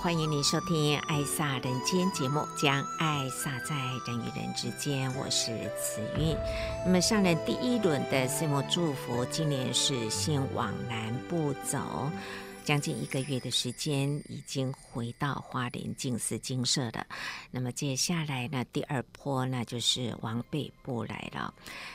欢迎您收听《爱洒人间》节目，将爱洒在人与人之间。我是慈韵。那么，上任第一轮的岁末祝福，今年是先往南部走，将近一个月的时间，已经回到花莲静思精舍了。那么，接下来呢，第二波那就是往北部来了。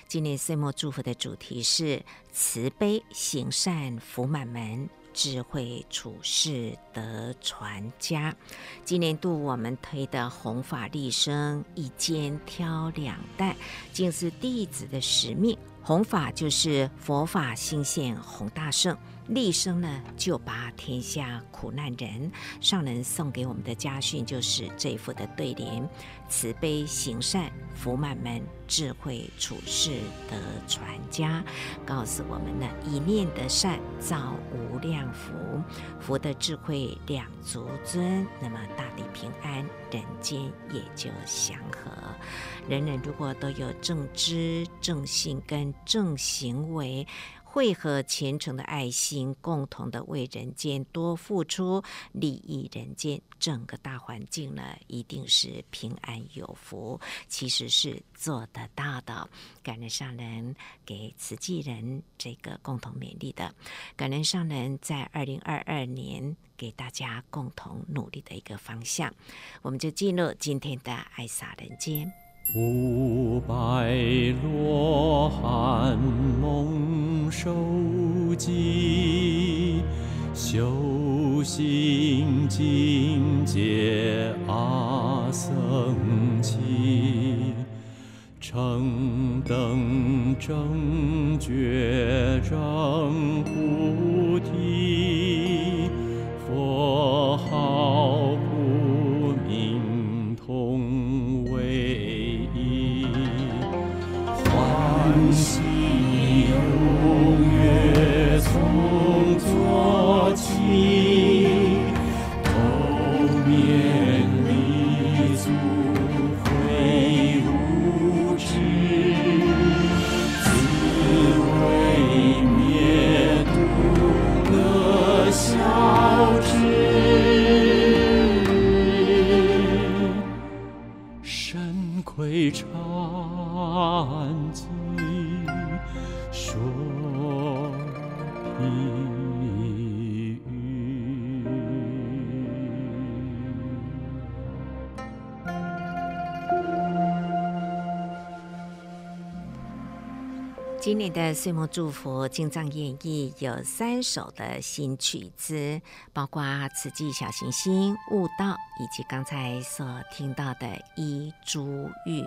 今年岁末祝福的主题是慈悲行善福满门。智慧处世得传家。今年度我们推的弘法利生，一肩挑两担，竟是弟子的使命。弘法就是佛法兴现弘大圣。立生呢，就把天下苦难人。上人送给我们的家训就是这一副的对联：慈悲行善福满门，智慧处世得传家。告诉我们呢，一念的善造无量福，福的智慧两足尊，那么大地平安，人间也就祥和。人人如果都有正知、正信跟正行为。会和虔诚的爱心，共同的为人间多付出，利益人间，整个大环境呢，一定是平安有福。其实是做得到的。感恩上人给慈济人这个共同勉励的，感恩上人在二零二二年给大家共同努力的一个方向。我们就进入今天的爱洒人间。五百罗汉蒙受记，修行境界阿僧只，成等正觉正菩岁末祝福，经藏演绎有三首的新曲子，包括《此际小行星》、《悟道》，以及刚才所听到的《一珠玉》。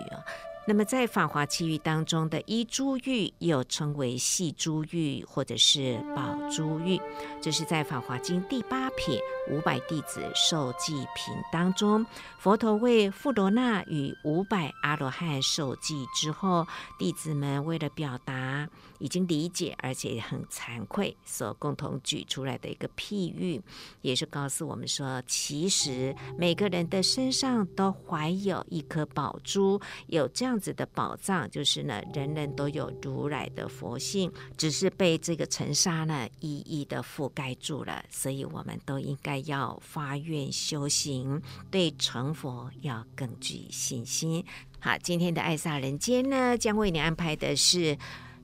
那么，在《法华七玉》当中的一珠玉，又称为系珠玉，或者是宝珠玉，这是在《法华经》第八品五百弟子受记品当中，佛陀为富罗那与五百阿罗汉受记之后，弟子们为了表达已经理解，而且很惭愧，所共同举出来的一个譬喻，也是告诉我们说，其实每个人的身上都怀有一颗宝珠，有这样。子的宝藏就是呢，人人都有如来的佛性，只是被这个尘沙呢一一的覆盖住了。所以，我们都应该要发愿修行，对成佛要更具信心。好，今天的爱萨人间呢，将为你安排的是。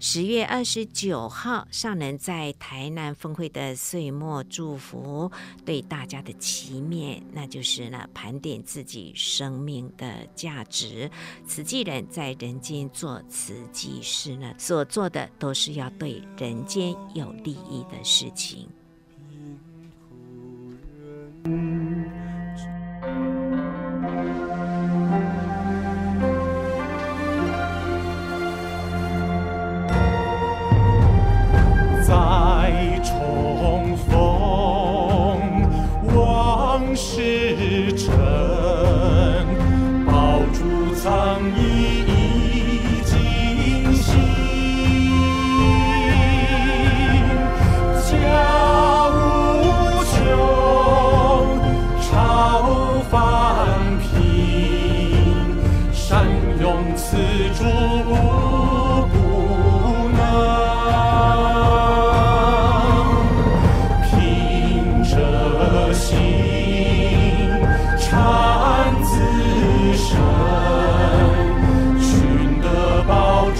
十月二十九号，上人在台南分会的岁末祝福，对大家的祈勉，那就是呢，盘点自己生命的价值。慈济人在人间做慈济事呢，所做的都是要对人间有利益的事情。在。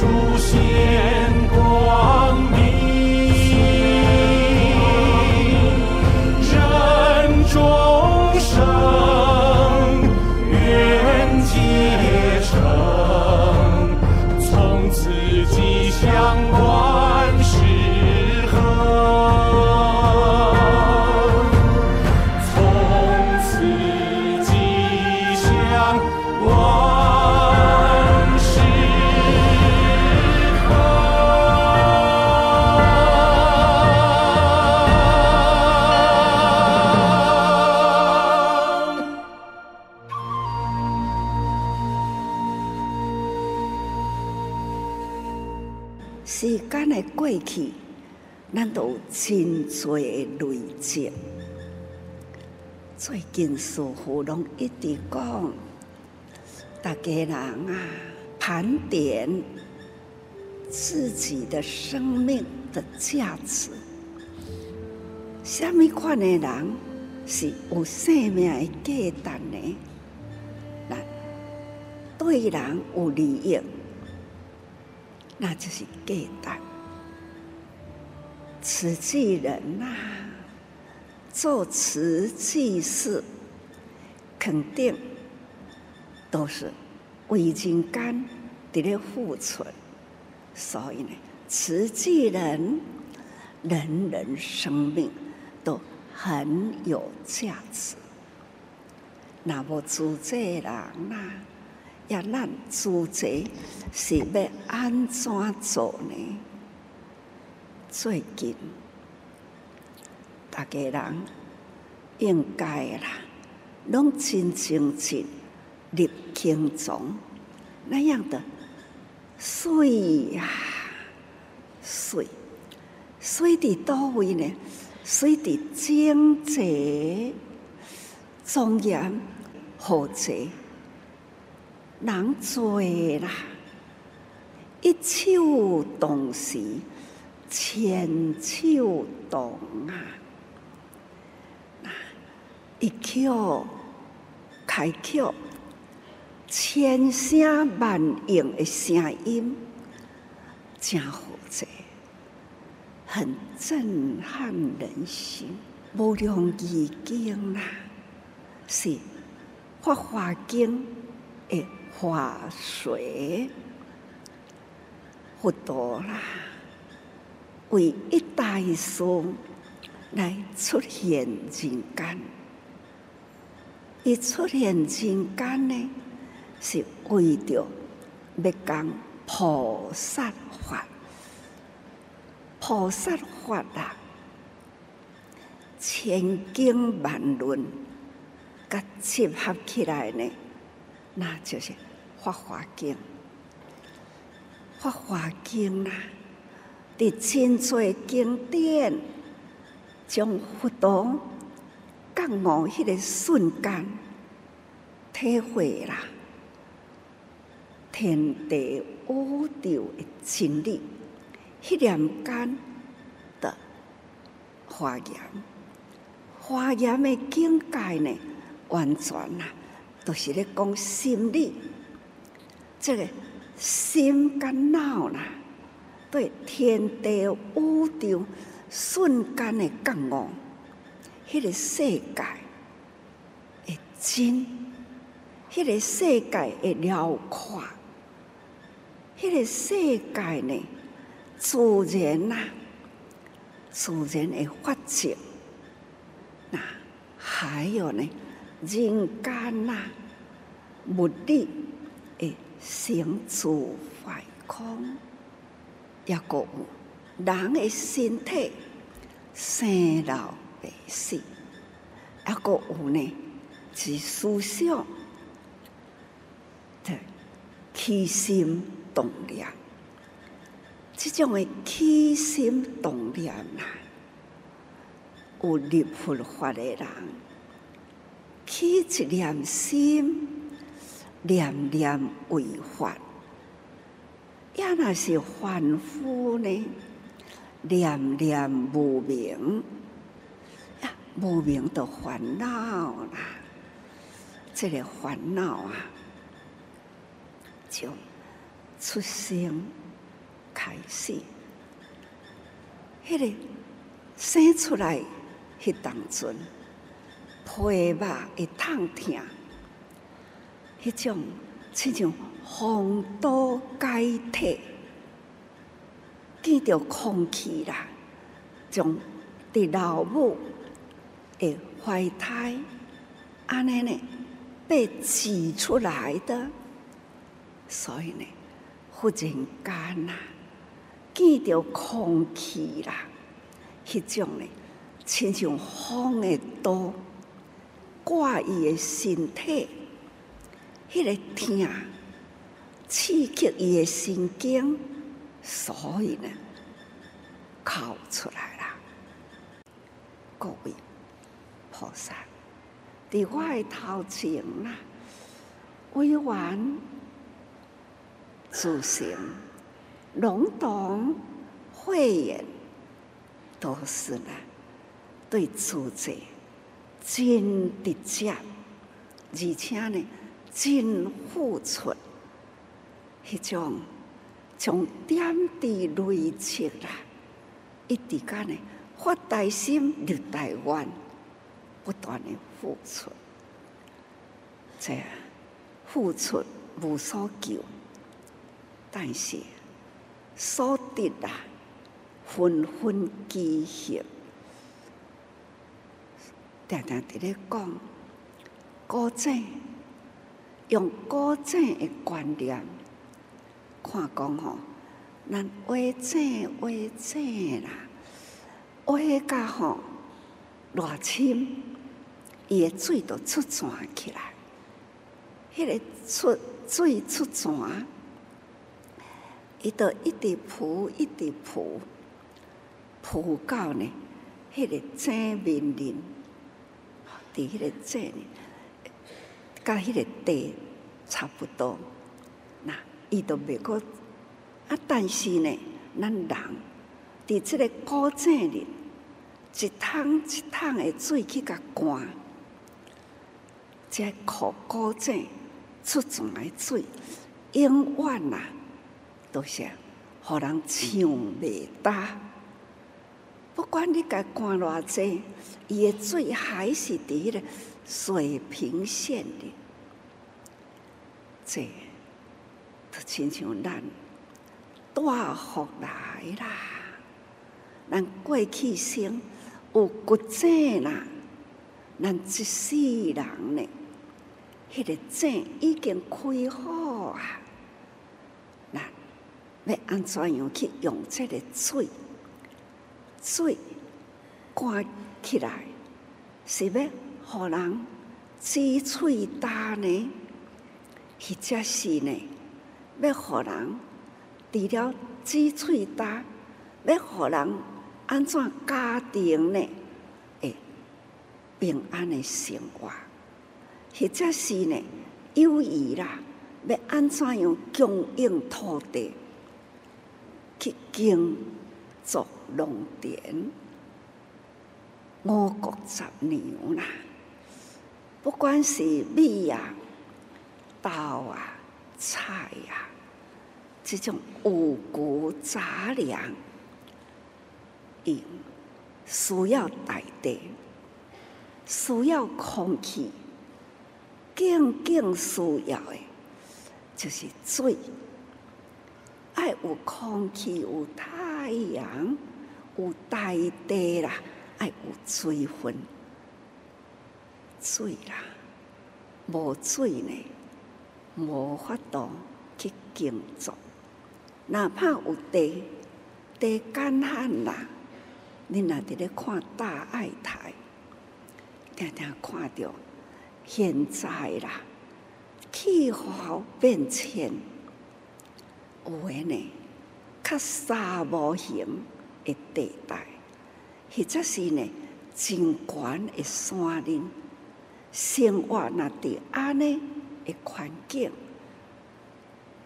出现。最近似乎拢一直讲，大家人啊，盘点自己的生命的价值。什么款的人是有生命的价值呢？那对人有利益，那就是价值。慈济人呐、啊，做瓷器事，肯定都是为人间的咧付出。所以呢，慈济人人人生命都很有价值。那么做这人呐，要让做这是要安怎做呢？最近，大家人应该啦，拢真正经入经丛那样的水呀，水，水的多位呢？水的经济庄严豪泽，人多啦，一秋动时。千秋动啊！一曲开口，千声万应的声音，真好听，很震撼人心。无量义经啊，是《法华经》的法水，佛陀啦。为一代书来出现人间，一出现人间呢，是为着要讲菩萨法，菩萨法啊，千经万论，甲集合起来呢，那就是法华经，法华经啊。伫真济经典，将佛陀觉悟迄个瞬间体会啦，天地宇宙的真理，迄念间的华严，华严的境界呢，完全啦，都是咧讲心理，这个心跟脑啦。对天地宇宙瞬间的觉悟，迄个世界的真，迄个世界的辽阔，迄个世界呢，自然呐，自然的法则，那还有呢，人间呐，物理的生住坏空。也阁有人的身体生老病死，也阁有呢，是思想，对，起心动念，这种的起心动念啊，有立佛法的人，起一念心，念念为法；也若是凡夫呢，念念无明，无名的烦恼啦，这个烦恼啊。从出生开始，迄、个生出来迄当阵，皮肉会痛疼，迄种亲像风度解体，见到空气啦，从伫老母的怀胎安尼呢被挤出来的。所以呢，忽然间呐，见到空气啦，迄种呢，亲像风的刀挂伊的身体，迄个痛刺激伊的神经，所以呢，哭出来了。各位菩萨，伫我的头前啦，委婉。自行笼统慧眼，都是呢，对自者真直接，而且呢，真付出，迄种从点滴累积啦，一直间呢，发大心入大愿，不断的付出，这样付出无所求。但是，所得啊，纷纷记忆，常常伫咧讲，古井用古井的观念看讲吼，咱挖井挖井啦，挖甲吼偌深，伊的水都出泉起来，迄、个出水出泉。伊就一直铺，一直铺，铺到呢，迄个井面临，伫迄个井呢，甲迄个地差不多，那伊都袂过，啊，但是呢，咱人伫即个古井里，一桶一桶的水去甲灌，即个古井出泉的水，永远啊。都是，互人抢袂大。不管你甲灌偌济，伊的水还是伫咧水平线里。这都亲像咱大福来啦，咱过去生有骨井啦，咱一世人呢，迄个井已经开好啊。那要安怎样去用这个水？水灌起来是要互人滋喙焦呢？或者是呢？要互人除了滋喙焦，要互人安怎家庭呢？诶，平安的生活，或者是呢？友谊啦，要安怎样供应土地？去耕作农田，五谷杂粮啦，不管是米啊、豆啊、菜呀，这种五谷杂粮，用需要大地，需要空气，更更需要的，就是水。爱有空气，有太阳，有大地啦，爱有水分，水啦，无水呢，无法度去耕作。哪怕有地，地干旱啦，你若伫咧看大爱台，常常看到现在啦，气候变迁。有诶呢，较沙漠型诶地带，或者是呢真悬诶山林，生活那伫安尼诶环境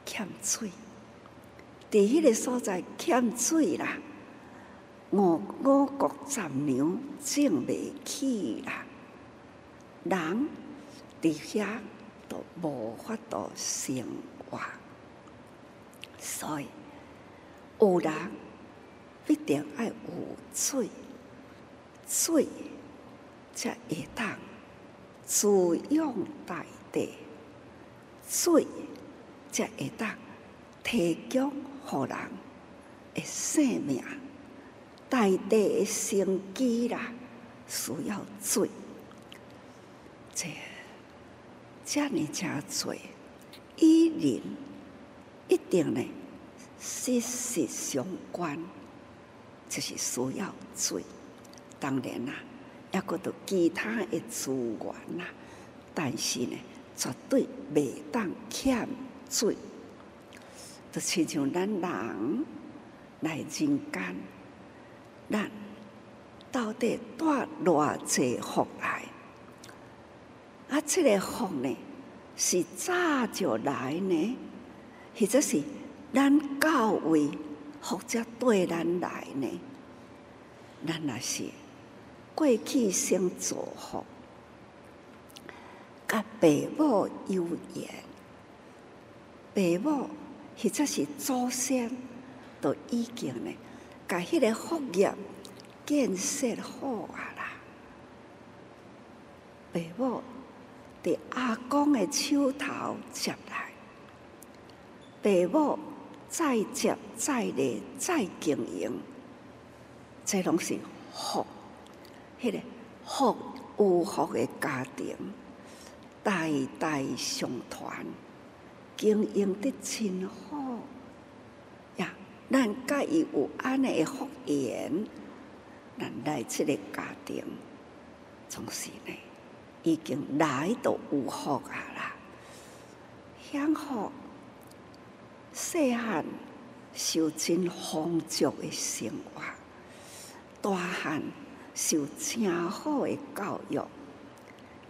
欠水，伫迄个所在欠水啦，五五谷杂粮种袂起啦，人伫遐都无法度生活。所以，有人必定爱有水，水才会当滋养大地，水才会当提供予人的生命。大地的生机啦，需要水，这这样才做伊人。一定呢，息息相关，就是需要水。当然啦，也阁有其他的资源啦，但是呢，绝对袂当欠水。就亲像咱人来人间，咱到底带偌济福来？啊，这个福呢，是早就来呢？或者是咱教会或者对咱来呢？咱若是过去先做好，甲爸母有缘，爸母或者是祖先都已经呢，甲迄个福业建设好啊啦。爸母伫阿公的手头接来。父母再接再厉再经营，这拢是福。迄、个福有福的家庭，代代相传，经营得真好呀！咱甲伊有安尼的福缘，咱来这个家庭，总是呢，已经来到有福啊啦，享福。细汉受真丰足的生活，大汉受真好的教育，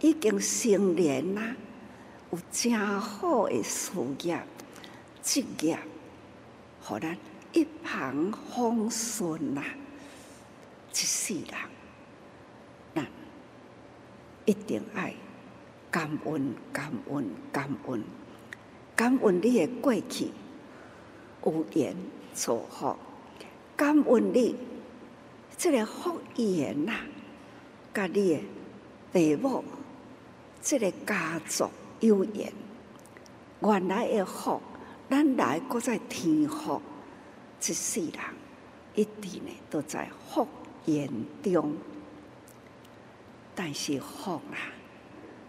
已经成年啦，有真好的事业、职业，互咱一帆风顺啦。一世人，一定爱感恩、感恩、感恩，感恩你的过去。有缘造福，感恩你，这个福缘呐，甲你的父母，这个家族有缘，原来的福，咱来搁在天福，一世人一定呢都在福缘中。但是福啊，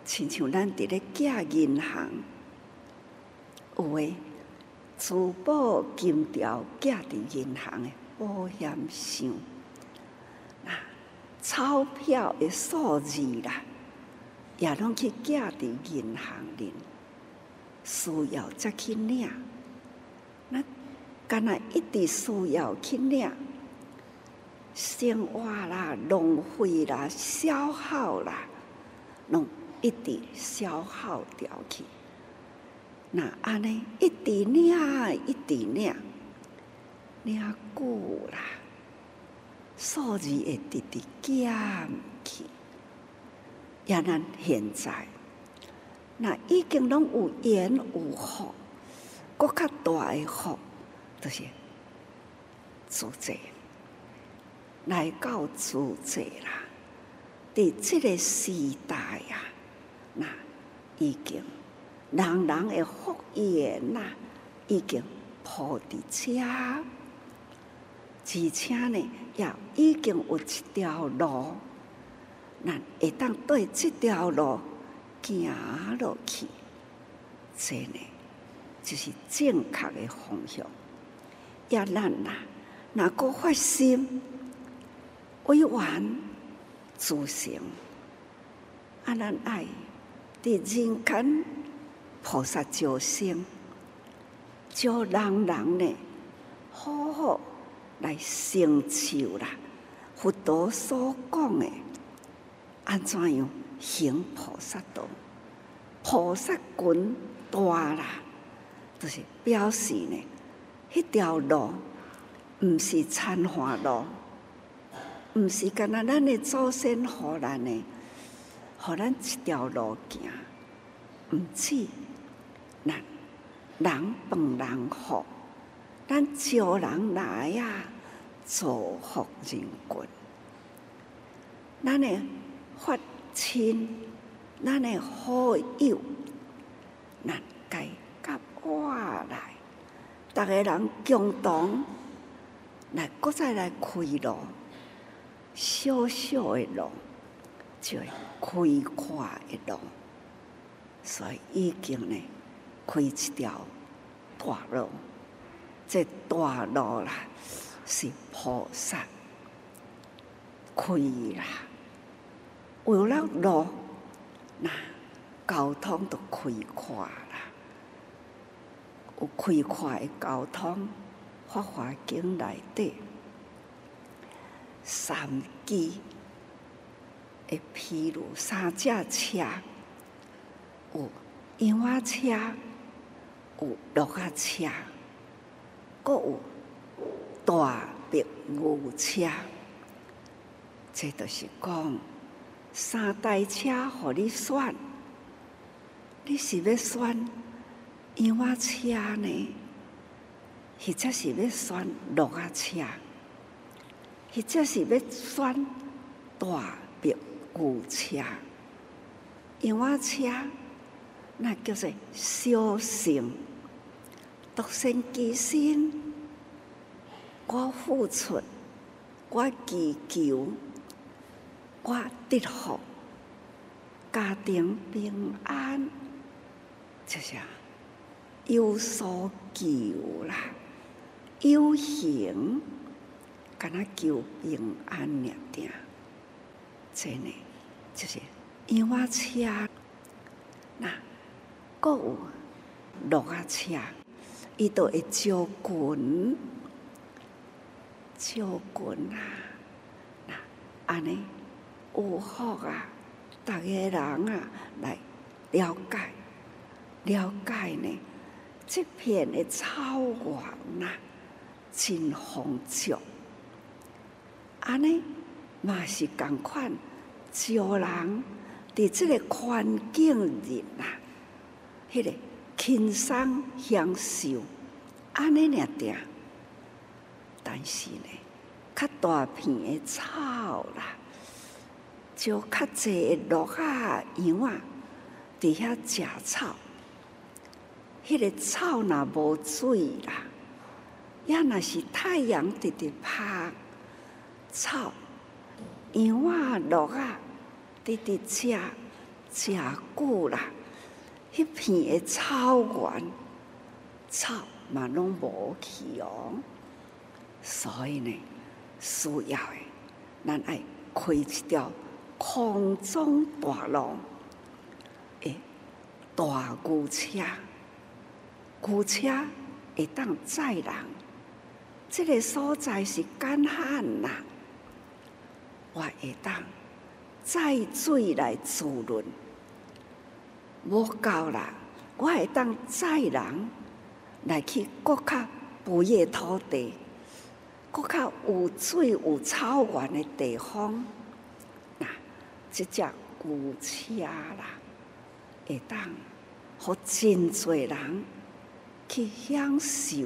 亲像咱伫咧寄银行，有诶。珠宝金条寄伫银行诶保险箱，啊，钞票诶数字啦，也拢去寄伫银行里，需要再去领。那干那一直需要去领，生活啦、浪费啦、消耗啦，拢一直消耗掉去。那安尼一直领，一直领，领久啦，数字会直直减去。也咱现在，那已经拢有缘有福，阁较大的福，就是自在，来到自在啦。伫这个时代呀，那已经。人人的福缘呐，已经铺伫遮，而且呢，也已经有一条路，咱会当对这条路行落去，这呢，就是正确的方向。也咱呐，若个发心，委婉自诚，啊，咱爱伫人间。菩萨救生，叫人人呢，好好来成就啦。佛陀所讲的，安怎样行菩萨道？菩萨滚大啦，就是表示呢，迄条路毋是参花路，毋是干那咱的祖先予咱的，予咱一条路行，毋止咱人帮人福，咱招人来啊，造福人群，咱的发亲。咱的好友，咱该甲我来，逐个人共同来，搁再来开路，小小的路就会开阔的路，所以已经呢开一条大路，这大路啦是菩萨开啦，有了路。那交通都开阔啦，有开阔的交通，法华经内底三机会披露三只车，有羊仔车，有骆驼车，阁有大白牛车，这都是讲。三台车，互你选，你是要选羊仔车呢，或者是要选骆驼车，或者是要选大别古车？羊仔车那叫做小乘，独善其身，我付出，我祈求。我得福，家庭平安，就是有所求啦，有形，敢若求平安尔定，真诶，就是羊仔车，那阁有落啊车，伊都会招魂，招魂啊，那安尼。有福啊！逐个人啊，来了解了解呢，这片的草原啊，真丰足。安尼嘛是共款，招人伫这个环境里啊，迄、个轻松享受，安尼尔定。但是呢，较大片的草啦。就较济鹿仔、羊啊伫遐食草，迄、个草若无水啦，也若是太阳直直晒草，羊仔、鹿啊直直食食久啦，迄片的草原草嘛拢无去哦，所以呢，需要诶，咱爱开一条。空中大路，诶，大牛车，牛车会当载人，这个所在是干旱呐，我会当载水来滋润，无够啦，我会当载人来去国较肥的土地，国较有水有草原的地方。即只牛车啦，会当互真侪人去享受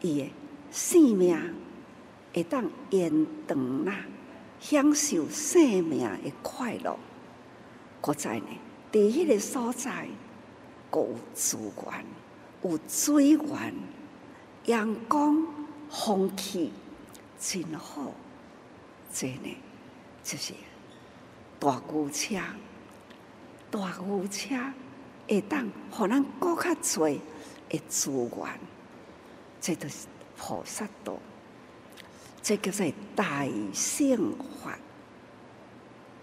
伊的生命，会当延长啦，享受生命的快乐。搁在呢，伫迄个所在，有资源，有水源，阳光、空气真好，这呢，就是。大牛车，大牛车会当互咱阁较济的资源，这就是菩萨道，这叫做大乘法。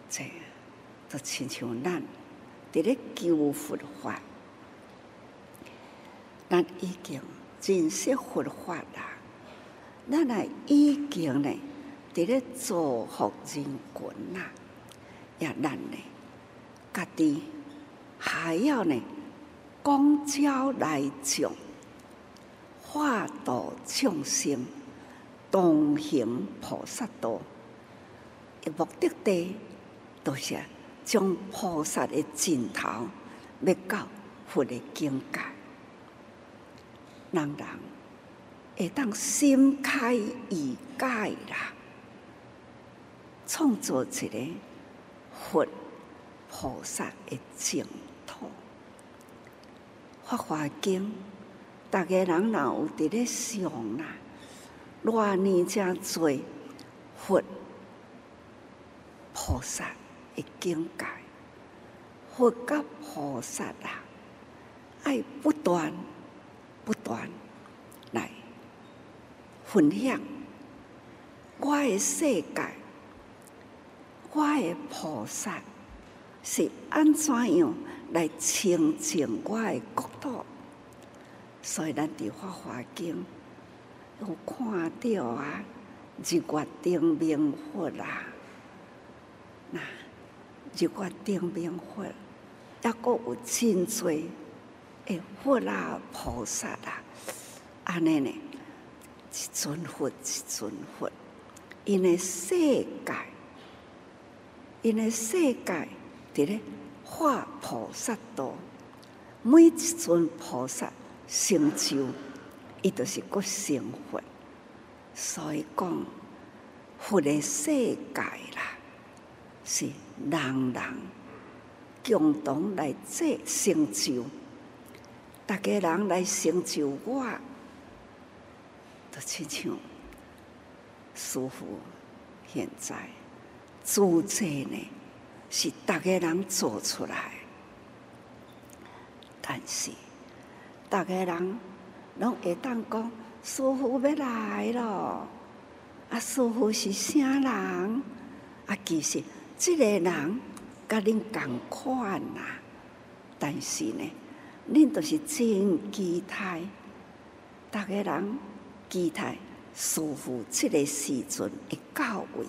这就亲像咱伫咧求佛法，咱已经认识佛法啦，咱来已经呢，伫咧造福人群啦，也咱呢，家己还要呢，广招来众，化度众生，同行菩萨道。目的地都是将菩萨的尽头，要到佛的境界。人人会当心开意解啦，创造一个佛菩萨的净土。法华经，大家人若有伫咧想啦，偌尼真多佛菩萨的境界，佛甲菩萨啊，爱不断。不断来分享我的世界，我的菩萨是安怎样来清净我的国土？所以咱伫法华经有看到啊，日月灯明佛啦，那日月灯明佛，抑阁有真多。诶，佛啦，菩萨啦，安尼呢？一尊佛，一尊佛，因为世界，因为世界伫咧化菩萨道，每一尊菩萨成就，伊都是个生活。所以讲，佛的世界啦，是人人共同来做成就。大家人来成就我，都亲像师父现在主宰呢，是大家人做出来。但是大家人拢会当讲，师傅要来了，啊，师傅是啥人？啊，其实这个人甲恁共款呐，但是呢？恁都是真期待，大家人期待师傅这个时阵会到位，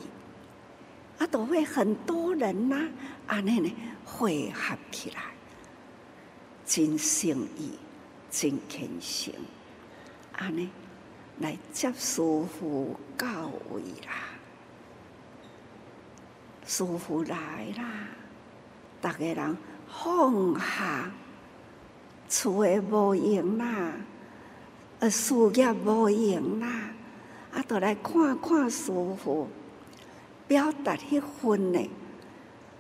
啊，都会很多人呐、啊，安尼呢汇合起来，真诚意、真虔诚，安尼来接师傅到位啦，师傅来啦，大家人放下。厝诶无用啦，呃，事业无用啦，啊，都来看看师傅，表达迄份呢，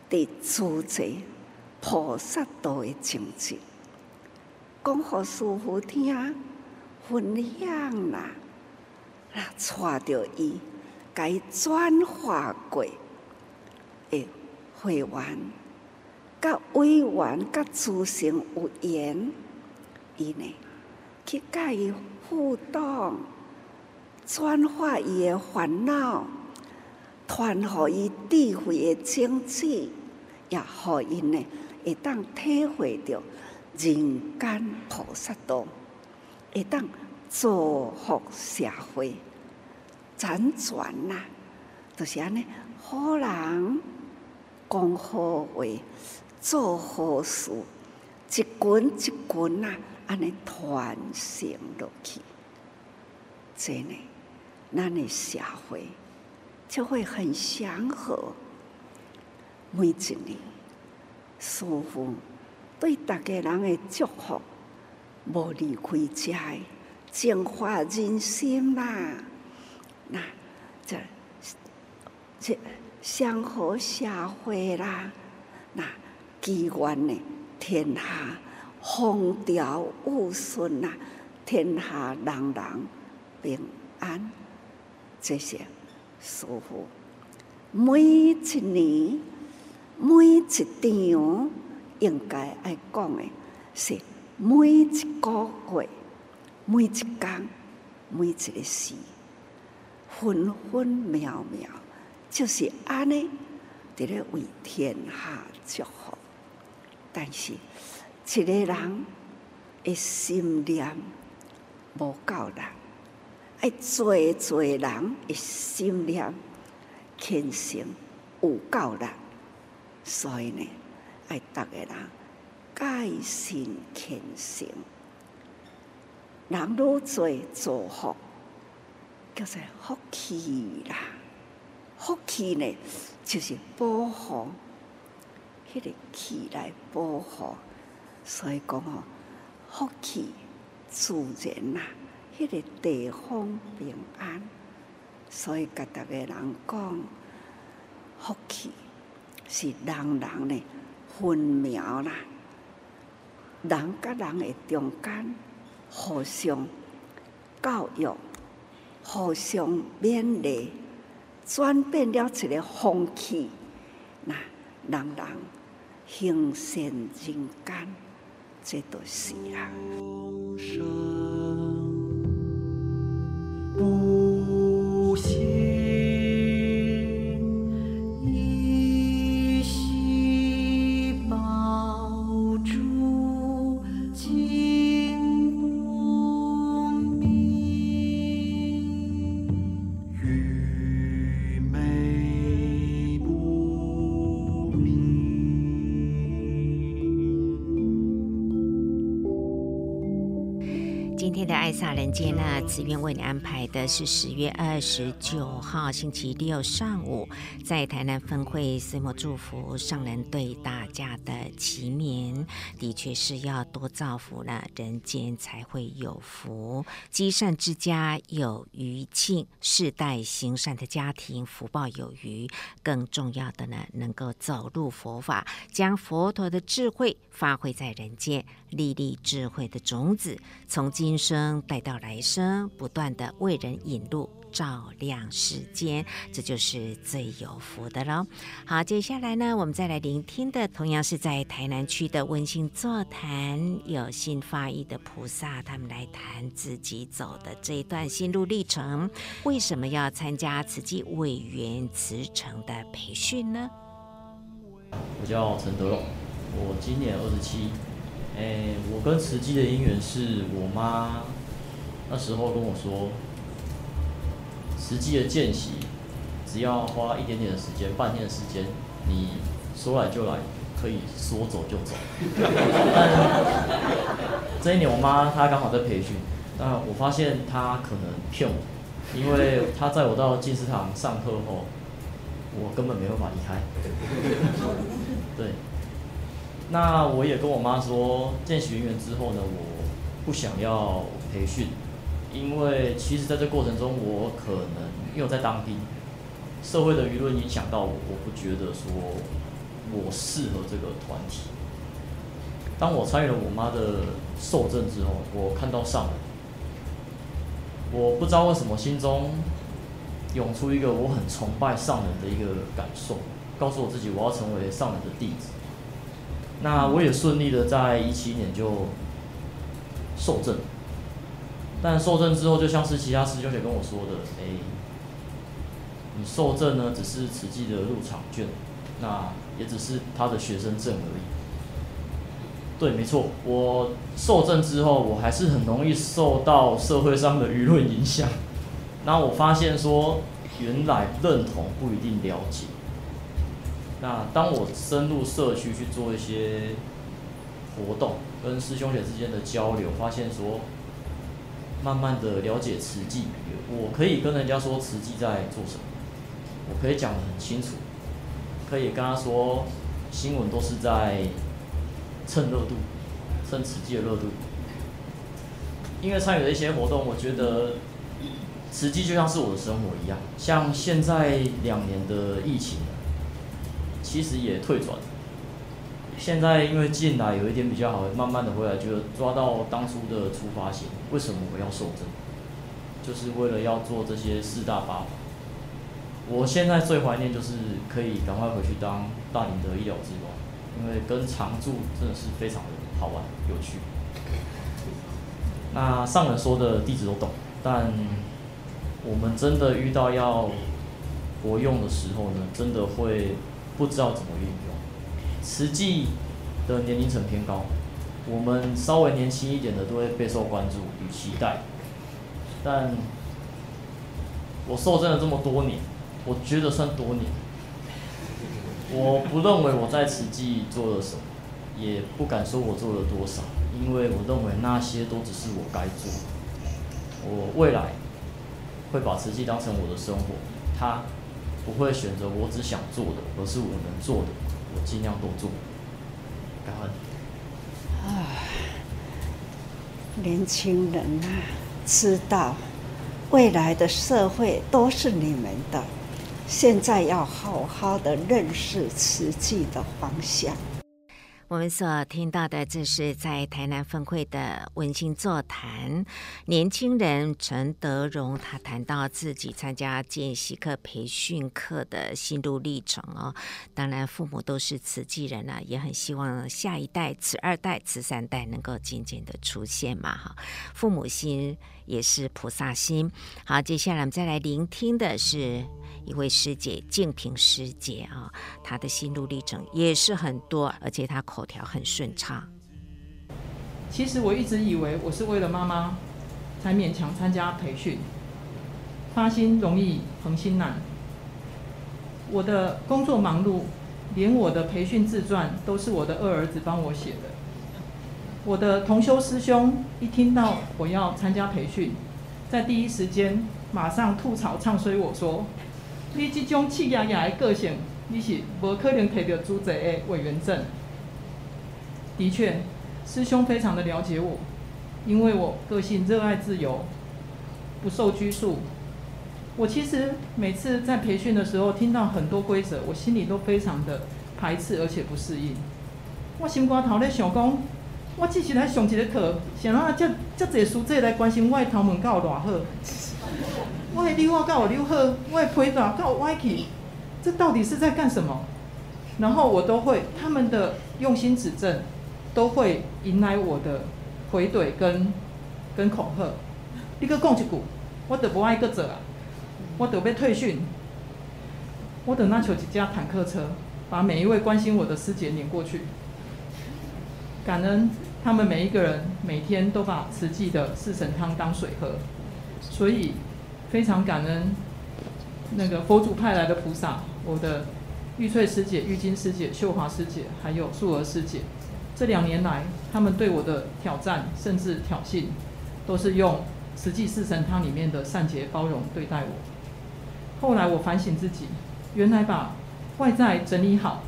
伫自在菩萨道诶情景，讲互师傅听，分享啦，啦，带着伊，甲伊转化过，诶，会员。甲委员、甲诸神有缘，伊呢去甲伊互动，转化伊诶烦恼，传互伊智慧诶种子，也互伊呢会当体会着人间菩萨道，会当造福社会，辗转呐，就是安尼，好人讲好话。做好事，一群一群啊，安尼传承落去，真诶，咱诶社会就会很祥和。每一年，师父对大家人诶祝福，无离开遮诶，净化人心啦。那这这祥和社会啦，那。祈愿呢，天下风调雨顺呐，天下人人平安。这些师父每一年、每一场应该爱讲的，是每一个月、每一天、每一个时，分分秒秒，就是安尼，伫咧为天下祝福。但是，一个人的心念无够人，爱济济人的心念虔诚有够人，所以呢，爱逐个人改心虔诚，人愈济造福，叫做福气啦。福气呢，就是保护，迄个气来保护，所以讲哦，福气自然啦，迄个地方平安，所以甲逐个人讲，福气是人人呢分秒啦，人甲人诶中间互相教育，互相勉励。转变了一个风气，那人人行善人间，这都是啊。慈愿为你安排的是十月二十九号星期六上午，在台南分会岁末祝福上人对答家的祈勉，的确是要多造福呢，人间才会有福。积善之家有余庆，世代行善的家庭福报有余。更重要的呢，能够走入佛法，将佛陀的智慧发挥在人间，粒粒智慧的种子，从今生。带到来生，不断的为人引路，照亮世间，这就是最有福的喽。好，接下来呢，我们再来聆听的，同样是在台南区的温馨座谈，有心发意的菩萨，他们来谈自己走的这一段心路历程。为什么要参加慈济委员慈诚的培训呢？我叫陈德龙，我今年二十七。哎，我跟慈济的因缘是我妈。那时候跟我说，实际的见习只要花一点点的时间，半天的时间，你说来就来，可以说走就走。但这一年我妈她刚好在培训，但我发现她可能骗我，因为她在我到进士堂上课后，我根本没办法离开。对，那我也跟我妈说，见习人员之后呢，我不想要培训。因为其实在这过程中，我可能因为我在当兵，社会的舆论影响到我，我不觉得说我适合这个团体。当我参与了我妈的受证之后，我看到上人，我不知道为什么心中涌出一个我很崇拜上人的一个感受，告诉我自己我要成为上人的弟子。那我也顺利的在一七年就受证。但受证之后，就像是其他师兄姐跟我说的，哎、你受证呢，只是慈济的入场券，那也只是他的学生证而已。对，没错，我受证之后，我还是很容易受到社会上的舆论影响。那我发现说，原来认同不一定了解。那当我深入社区去做一些活动，跟师兄姐之间的交流，发现说。慢慢的了解慈济，我可以跟人家说慈济在做什么，我可以讲的很清楚，可以跟他说新闻都是在蹭热度，蹭慈济的热度。因为参与的一些活动，我觉得慈济就像是我的生活一样。像现在两年的疫情，其实也退转。现在因为进来有一点比较好，慢慢的回来，就抓到当初的出发点，为什么我要受证？就是为了要做这些四大八法。我现在最怀念就是可以赶快回去当大林的医疗志工，因为跟常住真的是非常的好玩有趣。那上人说的弟子都懂，但我们真的遇到要活用的时候呢，真的会不知道怎么运用。慈济的年龄层偏高，我们稍微年轻一点的都会备受关注与期待，但我受证了这么多年，我觉得算多年。我不认为我在慈济做了什么，也不敢说我做了多少，因为我认为那些都只是我该做的。我未来会把慈济当成我的生活，他不会选择我只想做的，而是我能做的，我尽量多做。感恩。啊，年轻人啊，知道未来的社会都是你们的，现在要好好的认识实际的方向。我们所听到的，这是在台南分会的温馨座谈。年轻人陈德荣，他谈到自己参加见习课培训课的心路历程哦。当然，父母都是慈济人啊，也很希望下一代、慈二代、慈三代能够渐渐的出现嘛。哈，父母心也是菩萨心。好，接下来我们再来聆听的是。一位师姐，静平师姐啊，她的心路历程也是很多，而且她口条很顺畅。其实我一直以为我是为了妈妈才勉强参加培训，发心容易恒心难。我的工作忙碌，连我的培训自传都是我的二儿子帮我写的。我的同修师兄一听到我要参加培训，在第一时间马上吐槽唱衰我说。你这种气压压的个性，你是无可能摕到主席的委员证。的确，师兄非常的了解我，因为我个性热爱自由，不受拘束。我其实每次在培训的时候，听到很多规则，我心里都非常的排斥，而且不适应。我心肝头咧想讲，我只是来上一个课，想让这这侪师姐来关心我的头毛到偌好。我的溜我告我溜好，我的皮带告我歪起，这到底是在干什么？然后我都会他们的用心指正，都会迎来我的回怼跟跟恐吓。你搁讲一句，我就不爱搁做啊！我就要退训，我等那求几架坦克车，把每一位关心我的师姐撵过去。感恩他们每一个人每天都把慈济的四神汤当水喝，所以。非常感恩那个佛祖派来的菩萨，我的玉翠师姐、玉金师姐、秀华师姐，还有素娥师姐。这两年来，他们对我的挑战甚至挑衅，都是用慈济四神汤里面的善解包容对待我。后来我反省自己，原来把外在整理好，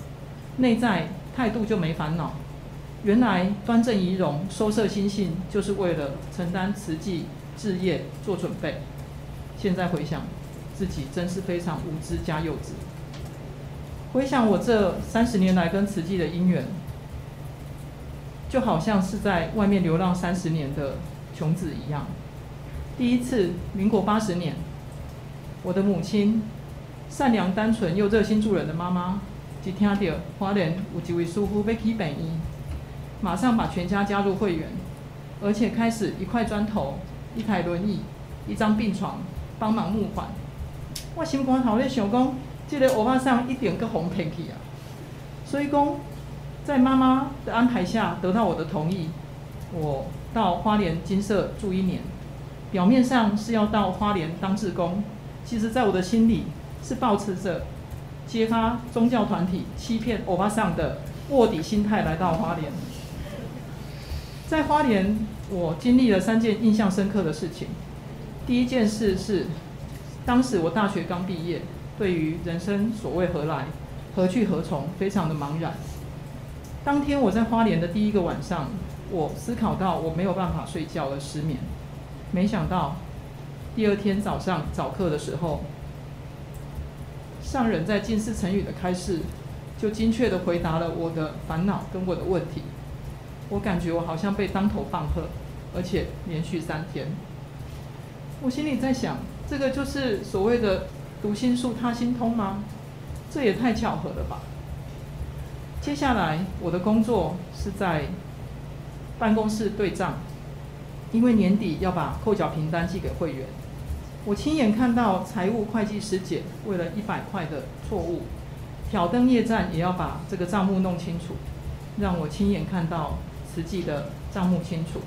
内在态度就没烦恼。原来端正仪容、收摄心性，就是为了承担慈济置业做准备。现在回想，自己真是非常无知加幼稚。回想我这三十年来跟慈济的因缘，就好像是在外面流浪三十年的穷子一样。第一次，民国八十年，我的母亲，善良单纯又热心助人的妈妈，一听到花莲有一位师父要起病医，马上把全家加入会员，而且开始一块砖头、一台轮椅、一张病床。帮忙募款，我心肝头咧想讲，这个欧巴桑一定个红骗去啊！所以讲，在妈妈的安排下，得到我的同意，我到花莲金色住一年。表面上是要到花莲当志工，其实在我的心里是抱持着揭发宗教团体欺骗欧巴桑的卧底心态来到花莲。在花莲，我经历了三件印象深刻的事情。第一件事是，当时我大学刚毕业，对于人生所谓何来、何去何从，非常的茫然。当天我在花莲的第一个晚上，我思考到我没有办法睡觉而失眠。没想到第二天早上早课的时候，上人在近似成语的开示，就精确的回答了我的烦恼跟我的问题。我感觉我好像被当头棒喝，而且连续三天。我心里在想，这个就是所谓的读心术、他心通吗？这也太巧合了吧！接下来我的工作是在办公室对账，因为年底要把扣缴凭单寄给会员。我亲眼看到财务会计师姐为了一百块的错误，挑灯夜战也要把这个账目弄清楚，让我亲眼看到慈济的账目清楚。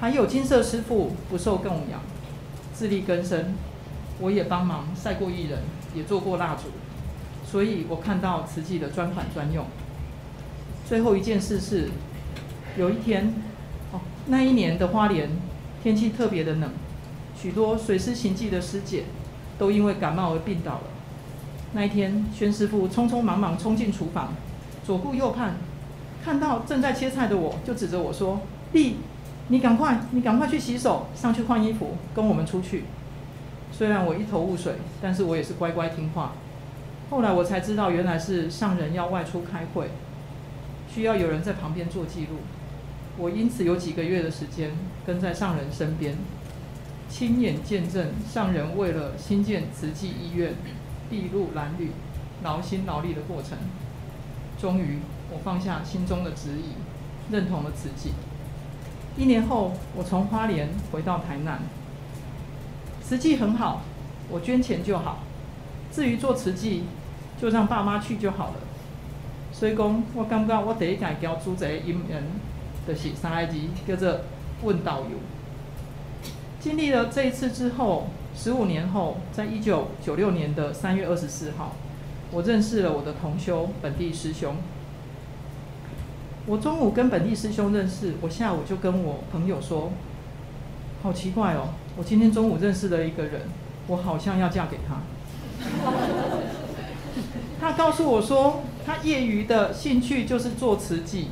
还有金色师父不受供养，自力更生，我也帮忙晒过艺人，也做过蜡烛，所以我看到慈济的专款专用。最后一件事是，有一天，哦，那一年的花莲天气特别的冷，许多水师行迹的师姐都因为感冒而病倒了。那一天，宣师傅匆匆忙忙冲进厨房，左顾右盼，看到正在切菜的我，就指着我说：“丽。”你赶快，你赶快去洗手，上去换衣服，跟我们出去。虽然我一头雾水，但是我也是乖乖听话。后来我才知道，原来是上人要外出开会，需要有人在旁边做记录。我因此有几个月的时间跟在上人身边，亲眼见证上人为了新建慈济医院，筚路蓝缕，劳心劳力的过程。终于，我放下心中的质疑，认同了慈济。一年后，我从花莲回到台南。慈济很好，我捐钱就好。至于做慈济，就让爸妈去就好了。所以讲，我感觉我第一件交出这个姻缘，就是三个字，叫做问导游。经历了这一次之后，十五年后，在一九九六年的三月二十四号，我认识了我的同修本地师兄。我中午跟本地师兄认识，我下午就跟我朋友说，好奇怪哦，我今天中午认识了一个人，我好像要嫁给他。他告诉我说，他业余的兴趣就是做慈济，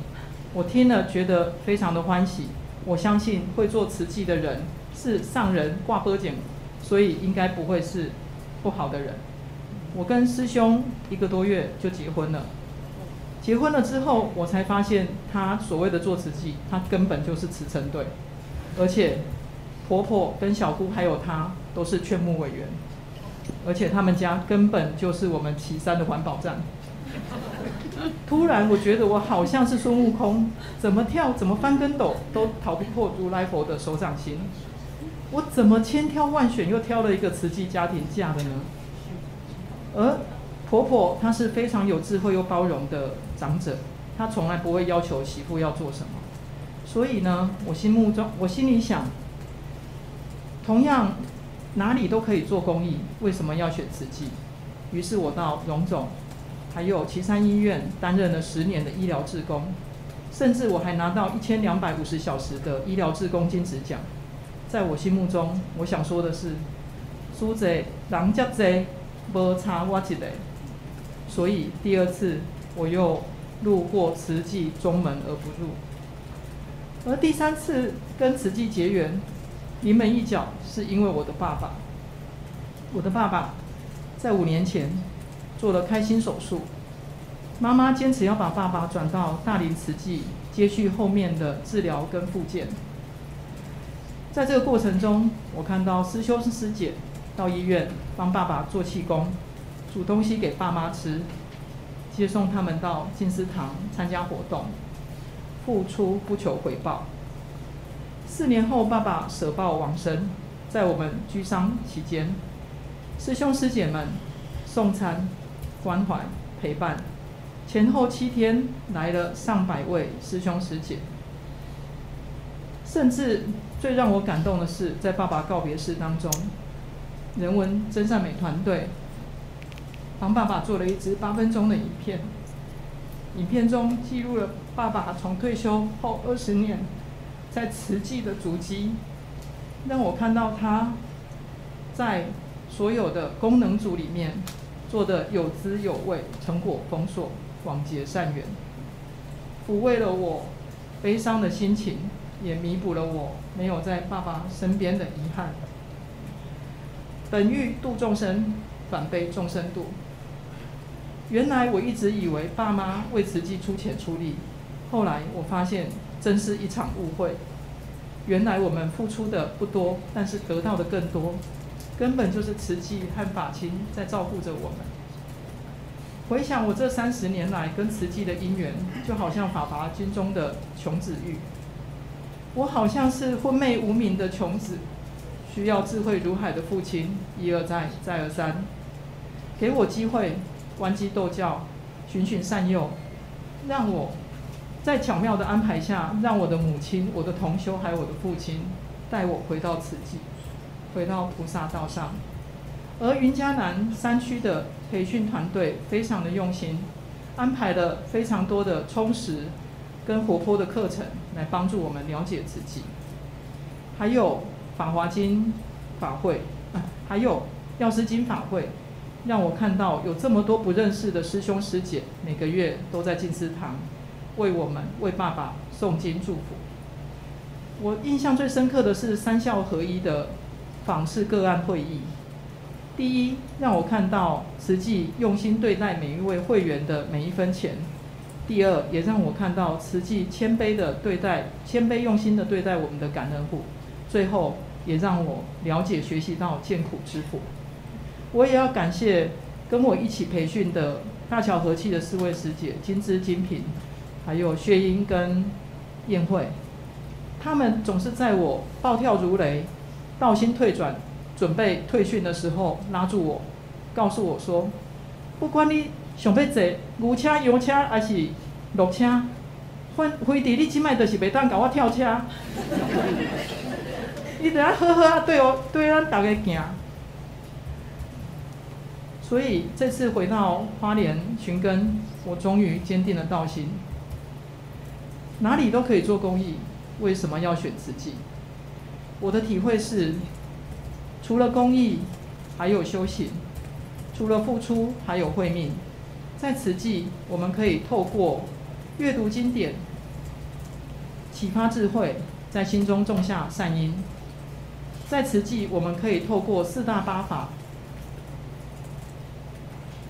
我听了觉得非常的欢喜。我相信会做慈济的人是上人挂波简，所以应该不会是不好的人。我跟师兄一个多月就结婚了。结婚了之后，我才发现他所谓的做慈济，他根本就是慈诚队，而且婆婆跟小姑还有他都是劝募委员，而且他们家根本就是我们旗山的环保站。突然，我觉得我好像是孙悟空，怎么跳怎么翻跟斗都逃不过如来佛的手掌心。我怎么千挑万选又挑了一个慈济家庭嫁的呢？而婆婆她是非常有智慧又包容的。长者，他从来不会要求媳妇要做什么，所以呢，我心目中，我心里想，同样哪里都可以做公益，为什么要选慈济？于是我到荣总，还有旗山医院担任了十年的医疗志工，甚至我还拿到一千两百五十小时的医疗志工金职奖。在我心目中，我想说的是，输者人家济，无差我一个，所以第二次。我又路过慈济中门而不入，而第三次跟慈济结缘，临门一脚是因为我的爸爸。我的爸爸在五年前做了开心手术，妈妈坚持要把爸爸转到大林慈济接续后面的治疗跟复健。在这个过程中，我看到师兄师姐到医院帮爸爸做气功，煮东西给爸妈吃。接送他们到静思堂参加活动，付出不求回报。四年后，爸爸舍报往生，在我们居丧期间，师兄师姐们送餐、关怀、陪伴，前后七天来了上百位师兄师姐。甚至最让我感动的是，在爸爸告别式当中，人文真善美团队。帮爸爸做了一支八分钟的影片，影片中记录了爸爸从退休后二十年在慈济的足迹，让我看到他在所有的功能组里面做的有滋有味，成果丰硕，广结善缘，抚慰了我悲伤的心情，也弥补了我没有在爸爸身边的遗憾。本欲度众生，反被众生度。原来我一直以为爸妈为慈济出钱出力，后来我发现真是一场误会。原来我们付出的不多，但是得到的更多，根本就是慈济和法亲在照顾着我们。回想我这三十年来跟慈济的姻缘，就好像《法华经》中的穷子玉，我好像是昏昧无名的穷子，需要智慧如海的父亲一而再再而三给我机会。关机逗教，循循善诱，让我在巧妙的安排下，让我的母亲、我的同修还有我的父亲带我回到慈济，回到菩萨道上。而云嘉南山区的培训团队非常的用心，安排了非常多的充实跟活泼的课程，来帮助我们了解自己。还有法华经法会，啊，还有药师经法会，让我看到有这么多不认识的师兄师姐，每个月都在静思堂为我们为爸爸诵经祝福。我印象最深刻的是三校合一的访视个案会议。第一，让我看到慈济用心对待每一位会员的每一分钱；第二，也让我看到慈济谦卑的对待、谦卑用心的对待我们的感恩户；最后，也让我了解、学习到见苦知苦。我也要感谢跟我一起培训的大桥和气的四位师姐金枝、金品，还有薛英跟燕慧，他们总是在我暴跳如雷、道心退转。准备退训的时候，拉住我，告诉我说：“不管你想要坐牛车、羊车还是鹿车，反非得你即摆就是袂当甲我跳车。你得要好好啊，对哦，对咱大家行。所以这次回到花莲寻根，我终于坚定了道心，哪里都可以做公益，为什么要选慈济？我的体会是。除了公益，还有修行；除了付出，还有慧命。在慈济，我们可以透过阅读经典，启发智慧，在心中种下善因。在慈济，我们可以透过四大八法，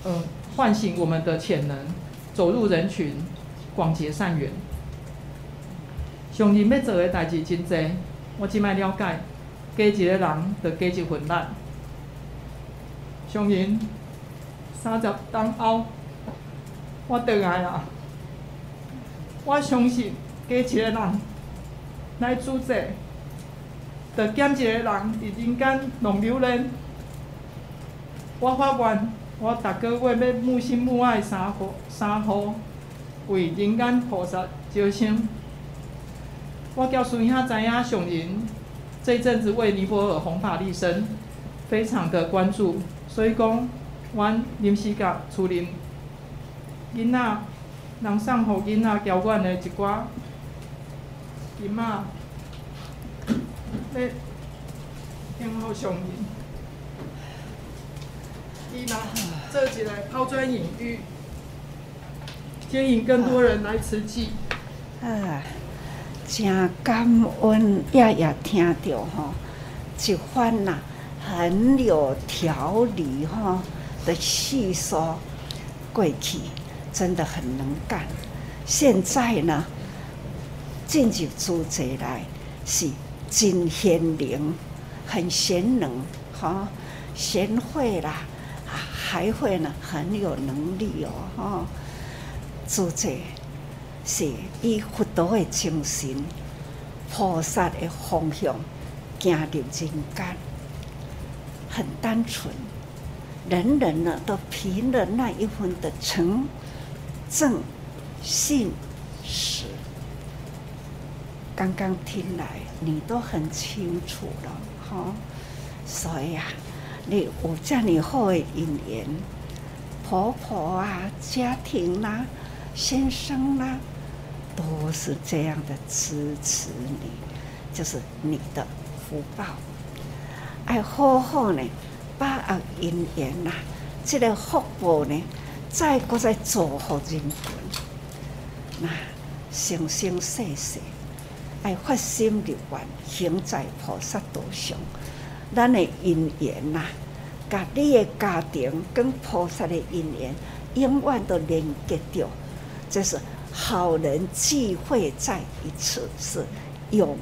嗯，唤醒我们的潜能，走入人群，广结善缘。上人要做的代志真多，我只卖了解。加一个人，就加一份力。上人三十当后，我倒来啊！我相信加一个人来主宰，就减一个人伫人间浪流连。我发愿，我逐个月要母心母爱三号三号，为人间菩萨招生。我叫孙兄知影上人。这阵子为尼泊尔弘法立身，非常的关注，所以讲，阮临时甲厝里囡仔，人送互囡仔交阮的一寡金仔，来献互上人，伊若做一个抛砖引玉，吸引更多人来慈济。啊。真感恩，也也听到吼，一番呐很有条理哈的叙说，过去真的很能干。现在呢，进入主题来是真贤灵，很贤能哈，贤惠啦，还会呢很有能力哦哈，主题。是以佛陀的精神、菩萨的方向行入人间，很单纯，人人呢都凭了那一份的诚、正、信、实。刚刚听来，你都很清楚了，哈。所以啊，你有这样好的姻缘，婆婆啊，家庭啦、啊，先生啦、啊。都是这样的支持你，就是你的福报。爱好好呢，把握因缘呐，这个福报呢，再搁再祝福人群。那生生世世爱发心立愿，行在菩萨道上。咱的姻缘呐，甲你的家庭跟菩萨的姻缘，永远都连接着，这是。好人聚会再一次是永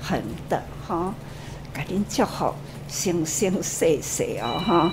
恒的哈，赶紧叫好，生生世世哦哈。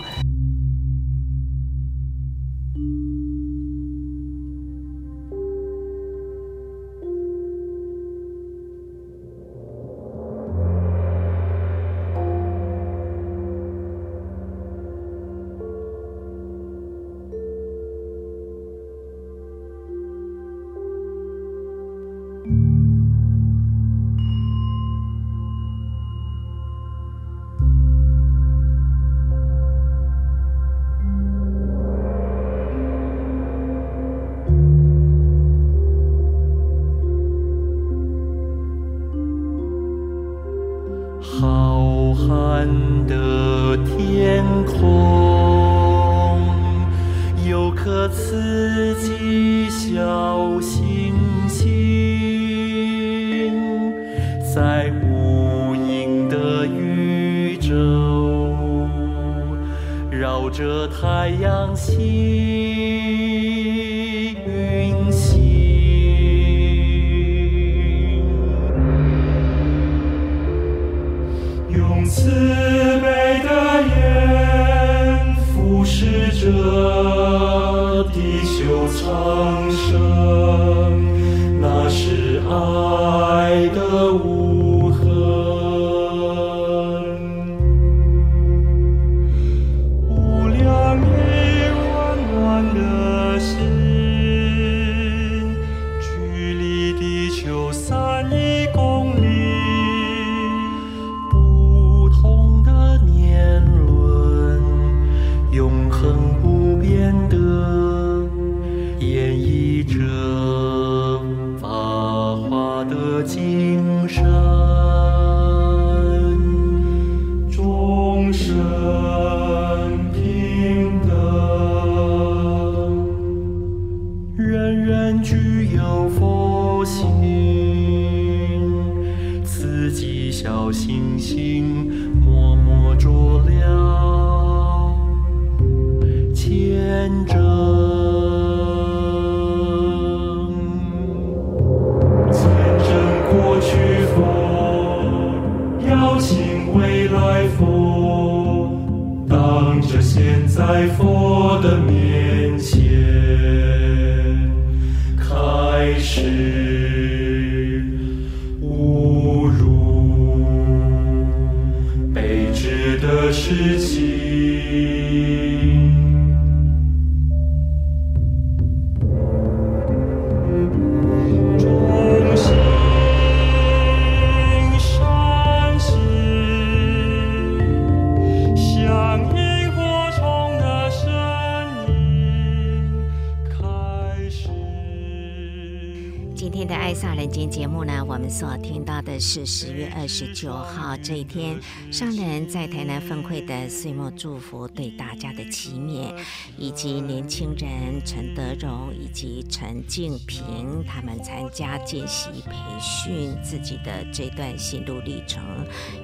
十九号这一天，上人在台南分会的岁末祝福对大家的祈勉，以及年轻人陈德荣以及陈静平他们参加见习培训自己的这段心路历程，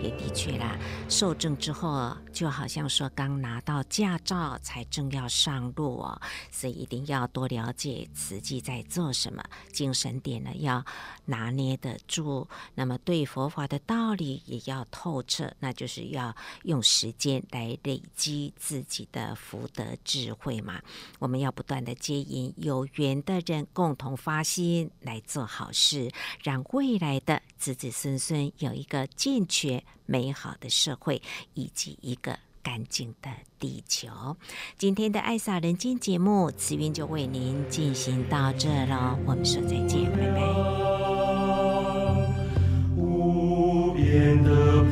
也的确啦，受证之后就好像说刚拿到驾照才正要上路哦，所以一定要多了解自己在做什么，精神点呢要拿捏得住，那么对佛法的道理也要透彻，那就是要用时间来累积自己的福德智慧嘛。我们要不断的接引有缘的人，共同发心来做好事，让未来的子子孙孙有一个健全美好的社会，以及一个干净的地球。今天的爱撒人间节目，慈云就为您进行到这了，我们说再见，拜拜。无边的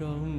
手。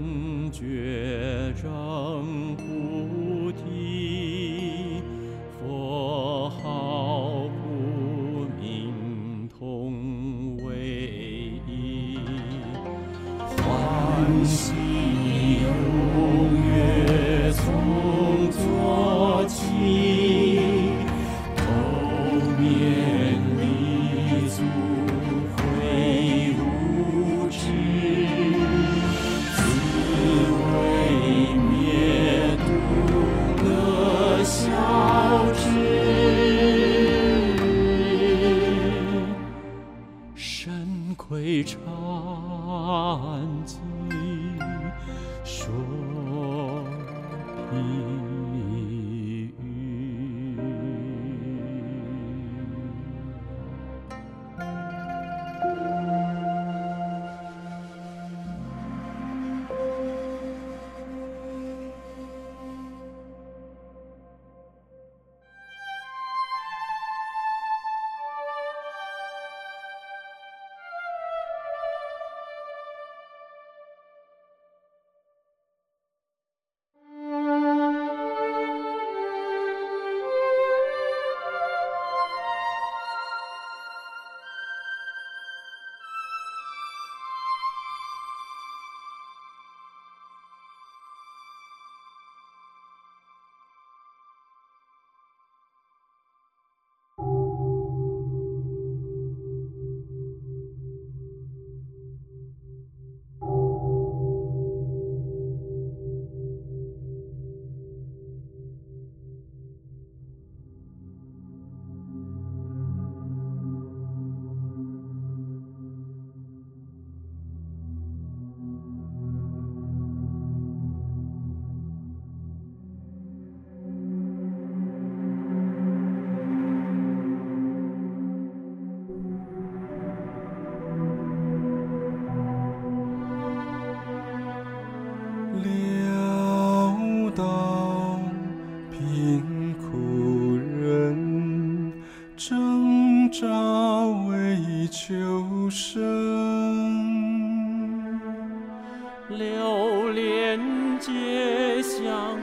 挣扎为求生。流连街巷